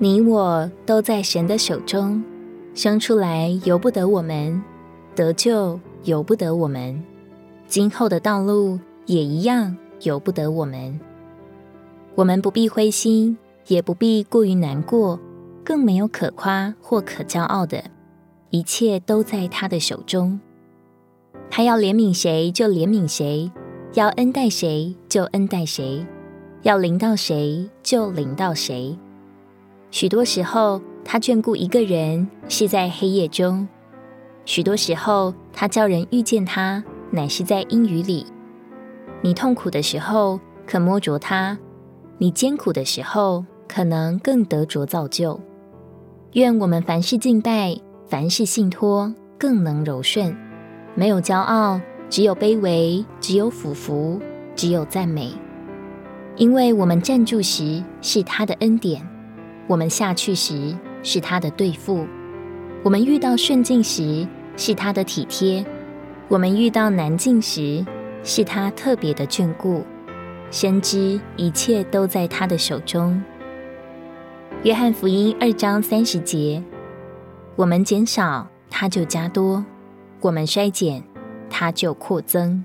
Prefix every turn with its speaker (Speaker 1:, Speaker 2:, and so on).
Speaker 1: 你我都在神的手中，生出来由不得我们，得救由不得我们，今后的道路也一样由不得我们。我们不必灰心，也不必过于难过，更没有可夸或可骄傲的，一切都在他的手中。他要怜悯谁就怜悯谁，要恩待谁就恩待谁，要临到谁就临到谁。许多时候，他眷顾一个人是在黑夜中；许多时候，他叫人遇见他，乃是在阴雨里。你痛苦的时候，可摸着他；你艰苦的时候，可能更得着造就。愿我们凡事敬拜，凡事信托，更能柔顺。没有骄傲，只有卑微；只有俯伏，只有赞美。因为我们站住时是他的恩典，我们下去时是他的对付，我们遇到顺境时是他的体贴，我们遇到难境时是他特别的眷顾。深知一切都在他的手中。约翰福音二章三十节：我们减少，他就加多。我们衰减，他就扩增。